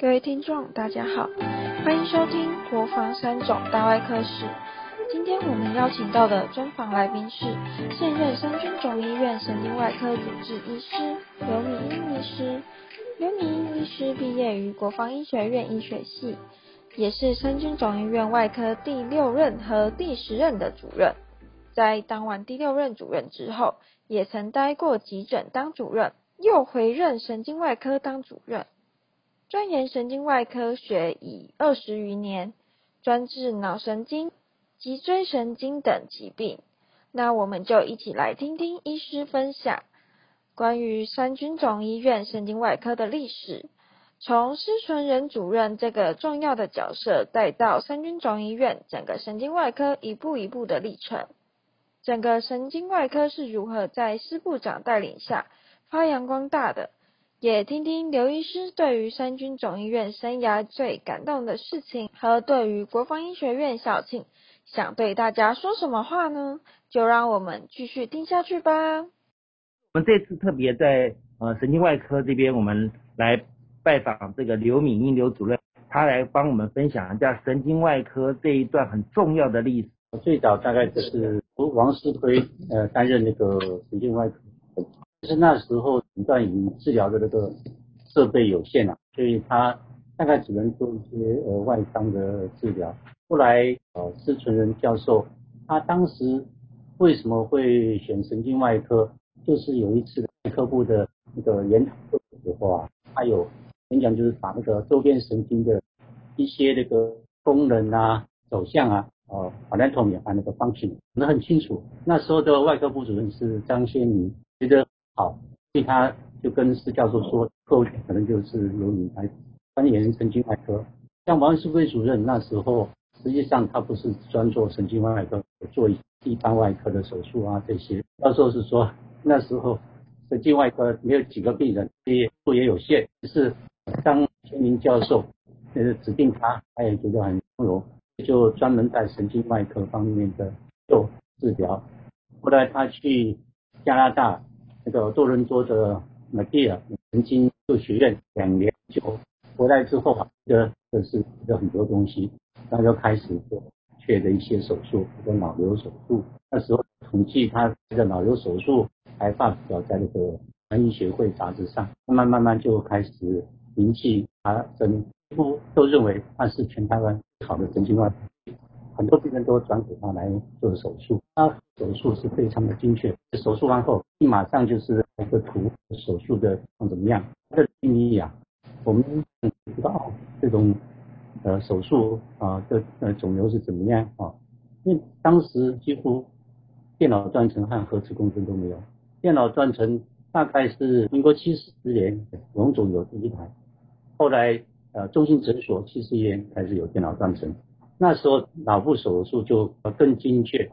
各位听众，大家好，欢迎收听《国防三种大外科史》。今天我们邀请到的专访来宾是现任三军总医院神经外科主治医师刘敏英医师。刘敏英医师毕业于国防医学院医学系，也是三军总医院外科第六任和第十任的主任。在当完第六任主任之后，也曾待过急诊当主任，又回任神经外科当主任。钻研神经外科学已二十余年，专治脑神经、脊椎神经等疾病。那我们就一起来听听医师分享关于三军总医院神经外科的历史，从施存仁主任这个重要的角色，带到三军总医院整个神经外科一步一步的历程。整个神经外科是如何在施部长带领下发扬光大的？也听听刘医师对于三军总医院生涯最感动的事情，和对于国防医学院校庆想对大家说什么话呢？就让我们继续听下去吧。我们这次特别在呃神经外科这边，我们来拜访这个刘敏英刘主任，他来帮我们分享一下神经外科这一段很重要的历史。最早大概就是王思推呃担任那个神经外科。就是那时候诊断与治疗的那个设备有限啊，所以他大概只能做一些呃外伤的治疗。后来呃施存仁教授他当时为什么会选神经外科？就是有一次外科部的那个研讨会的时候啊，他有演讲，就是把那个周边神经的一些那个功能啊、走向啊、呃 anatomy 啊那个 function 讲得很清楚。那时候的外科部主任是张先明，好，所以他就跟施教授说，后可能就是由你来专研神经外科。像王世辉主任那时候，实际上他不是专做神经外科，做一般外科的手术啊这些。教授是说，那时候神经外科没有几个病人，也做也有限，是张天明教授呃指定他，他也觉得很光荣，就专门在神经外科方面的做治疗。后来他去加拿大。那个多伦多的 McGill 神经科学院两年就回来之后啊，这这是有很多东西，他就开始做确的一些手术，比如脑瘤手术。那时候统计他这个脑瘤手术还发表在那个专医学会杂志上，慢慢慢慢就开始名气啊，几乎都认为他是全台湾最好的神经外科。很多病人都转给他来做手术，他手术是非常的精确。手术完后，立马上就是一个图，手术的怎么样？他的病理啊，我们不知道这种呃手术啊的呃肿瘤是怎么样啊？因为当时几乎电脑断层和核磁共振都没有，电脑断层大概是民国七十年龙总有第一台，后来呃中心诊所七十年开始有电脑断层。那时候脑部手术就更精确，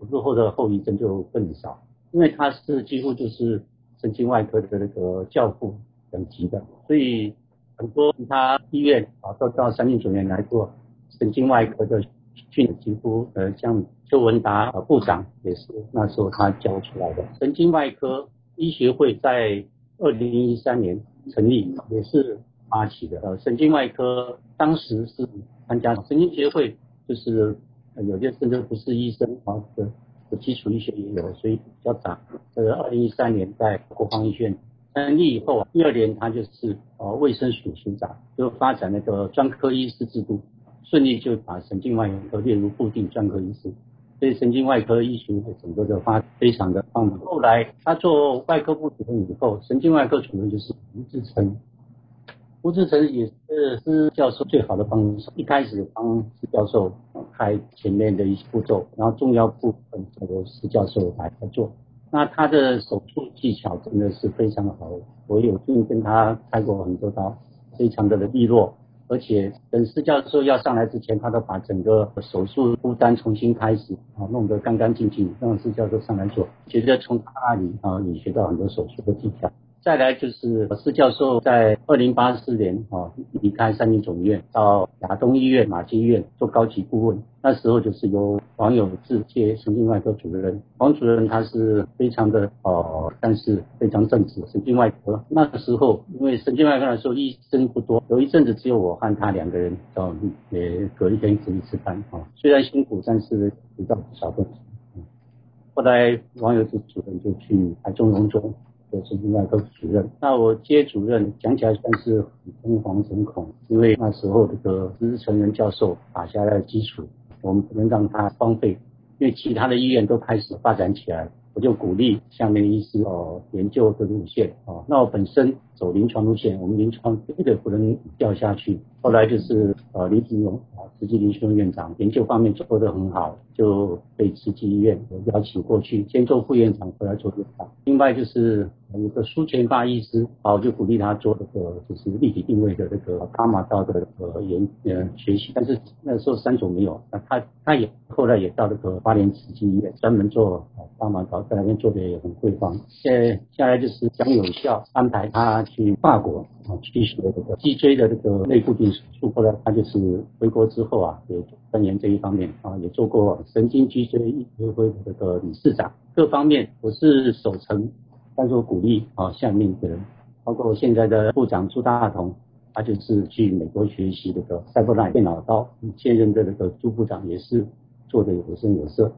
手术后的后遗症就更少，因为他是几乎就是神经外科的那个教父等级的，所以很多其他医院啊都到三军总院来做神经外科的训，几乎呃像邱文达部长也是那时候他教出来的。神经外科医学会在二零一三年成立，也是发起的。呃，神经外科当时是。参加神经协会，就是有些甚至不是医生啊的，的基础医学也有，所以比较早。这个二零一三年在国防医学院成立以后，第二年他就是呃卫生署署长，就发展那个专科医师制度，顺利就把神经外科列入固定专科医师，所以神经外科医学整个的发非常的棒。后来他做外科部主任以后，神经外科主任就是吴志成。吴志成也是施教授最好的帮手，一开始帮施教授开前面的一些步骤，然后重要部分由施教授来来做。那他的手术技巧真的是非常好，我有幸跟他开过很多刀，非常的利落。而且等施教授要上来之前，他都把整个手术负单重新开始啊，弄得干干净净，让施教授上来做。其实从他那里啊，也学到很多手术的技巧。再来就是施教授在二零八四年啊离开三军总院，到亚东医院、马偕医院做高级顾问。那时候就是由王永志接神经外科主任。王主任他是非常的哦，但是非常正直，神经外科。那个时候因为神经外科的时候医生不多，有一阵子只有我和他两个人，哦，也隔一天可以吃饭啊。虽然辛苦，但是知道不少东西。后来王永志主任就去台中荣中。的神经外科主任，那我接主任讲起来算是很诚惶诚恐，因为那时候这个资成人教授打下来的基础，我们不能让他荒废，因为其他的医院都开始发展起来。我就鼓励下面的医师哦研究的路线哦，那我本身走临床路线，我们临床绝对不能掉下去。后来就是呃李子荣啊，慈济临床院长研究方面做得很好，就被慈济医院邀请过去，先做副院长，后来做院长。另外就是有个苏全发医师，啊我就鼓励他做这个就是立体定位的这个伽马道的呃研呃学习，但是那时候三种没有，那他他也后来也到这个花莲慈济医院专门做伽马道。在那边做的也很辉煌。现在下来就是蒋有效安排他去法国啊，去学这个脊椎的这个内固定手术。后来他就是回国之后啊，也钻研这一方面啊，也做过神经脊椎医学会的这个理事长。各方面我是守成，但是我鼓励啊下面的人，包括现在的部长朱大同，他就是去美国学习这个赛博纳电脑刀。现任的这个朱部长也是做的有声有色。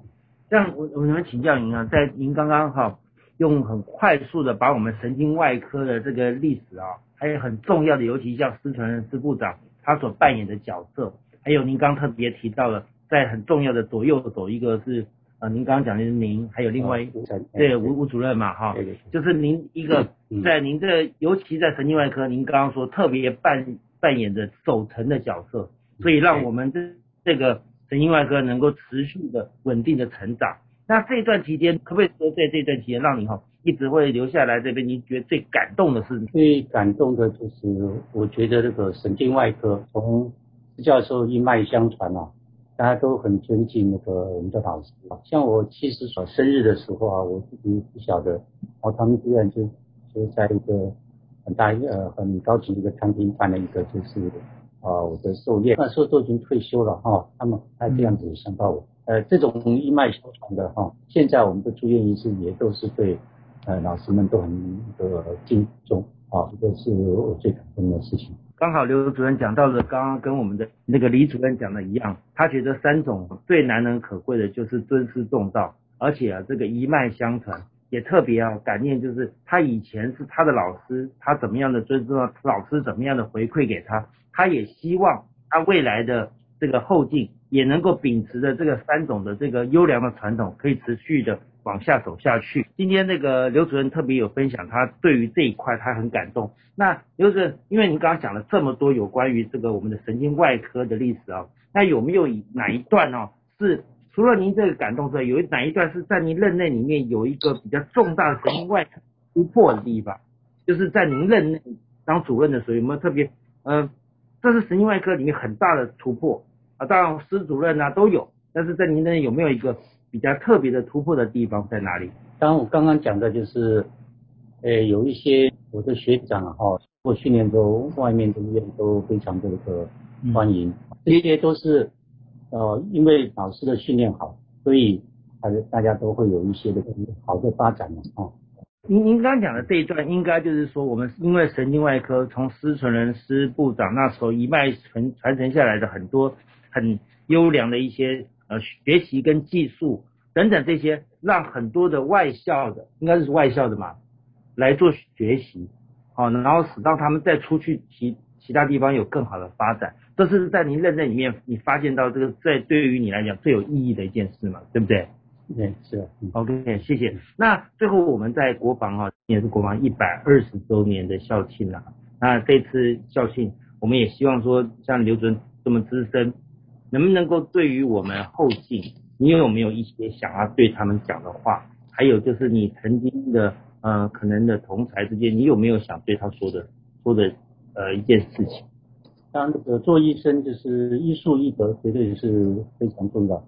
这样，我我们请教您啊，在您刚刚哈用很快速的把我们神经外科的这个历史啊，还有很重要的，尤其像施传仁施部长他所扮演的角色，还有您刚特别提到了，在很重要的左右手，一个是呃您刚刚讲的是您，还有另外对吴吴主任嘛哈，就是您一个在您这尤其在神经外科，您刚刚说特别扮扮演的守城的角色，所以让我们这这个。神经外科能够持续的稳定的成长，那这一段期间可不可以说在这段期间让你哈一直会留下来这边？你觉得最感动的是？最感动的就是我觉得这个神经外科从教授一脉相传啊，大家都很尊敬那个我们的老师啊。像我七十岁生日的时候啊，我自己不晓得，然后他们居然就就在一个很大呃很高级的一个餐厅办了一个就是。啊，我的寿宴那时候都已经退休了哈，他们还这样子想到我，呃，这种一脉相承的哈，现在我们的住院医师也都是对呃老师们都很的敬重啊，这个是我最感动的事情。刚好刘主任讲到的，刚刚跟我们的那个李主任讲的一样，他觉得三种最难能可贵的就是尊师重道，而且啊这个一脉相承。也特别啊感念，就是他以前是他的老师，他怎么样的尊重老师怎么样的回馈给他，他也希望他未来的这个后进也能够秉持着这个三种的这个优良的传统，可以持续的往下走下去。今天那个刘主任特别有分享，他对于这一块他很感动。那刘主任，因为您刚刚讲了这么多有关于这个我们的神经外科的历史啊，那有没有哪一段哦是？除了您这个感动之外，有哪一段是在您任内里面有一个比较重大的神经外科突破的地方？就是在您任内当主任的时候，有没有特别？嗯，这是神经外科里面很大的突破啊。当然，师主任啊都有，但是在您那有没有一个比较特别的突破的地方在哪里？当然，我刚刚讲的就是，呃，有一些我的学长哈，过训练都外面的医院都非常的这个欢迎，这些都是。呃，因为老师的训练好，所以还是大家都会有一些的好的发展嘛。哦，您您刚刚讲的这一段，应该就是说，我们因为神经外科从施存仁施部长那时候一脉传传承下来的很多很优良的一些呃学习跟技术等等这些，让很多的外校的，应该是外校的嘛，来做学习，好，然后使到他们再出去其其他地方有更好的发展。这是在您认证里面，你发现到这个在对于你来讲最有意义的一件事嘛，对不对？对，是。OK，谢谢。那最后我们在国防哈，也是国防一百二十周年的校庆了。那这次校庆，我们也希望说，像刘主任这么资深，能不能够对于我们后进，你有没有一些想要对他们讲的话？还有就是你曾经的呃可能的同才之间，你有没有想对他说的说的呃一件事情？当然，这个做医生就是医术医德，绝对是非常重要。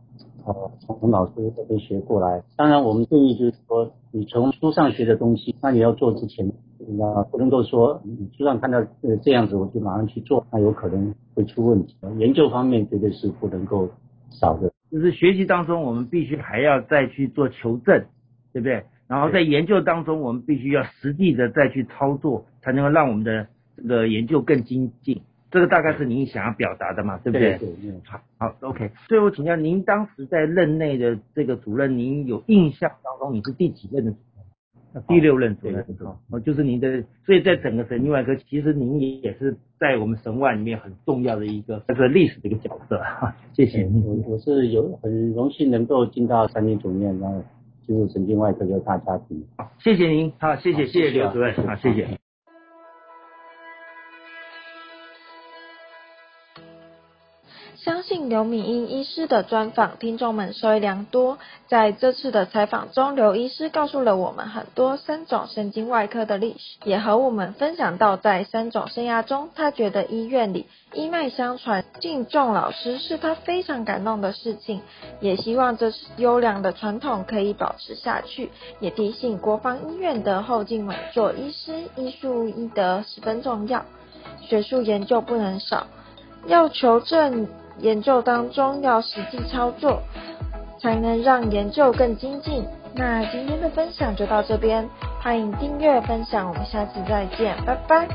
呃，从老师这边学过来。当然，我们建议就是说，你从书上学的东西，那你要做之前，那不能够说你书上看到呃这样子我就马上去做，那有可能会出问题。研究方面绝对是不能够少的。就是学习当中，我们必须还要再去做求证，对不对？然后在研究当中，我们必须要实际的再去操作，才能够让我们的这个研究更精进。这个大概是您想要表达的嘛，对不对？对对。好，好，OK。最后请教您，当时在任内的这个主任，您有印象当中你是第几任的主任？第六任主任。哦，就是您的，所以在整个神经外科，其实您也是在我们神外里面很重要的一个这个历史的一个角色哈。谢谢您。我我是有很荣幸能够进到三年主任，然后进入神经外科的大家庭。好，谢谢您。好，谢谢谢谢刘主任。好，谢谢。相信刘敏英医师的专访，听众们受益良多。在这次的采访中，刘医师告诉了我们很多三种神经外科的历史，也和我们分享到在三种生涯中，他觉得医院里一脉相传、敬重老师是他非常感动的事情。也希望这优良的传统可以保持下去。也提醒国防医院的后进稳坐医师医术医德十分重要，学术研究不能少，要求证。研究当中要实际操作，才能让研究更精进。那今天的分享就到这边，欢迎订阅分享，我们下次再见，拜拜。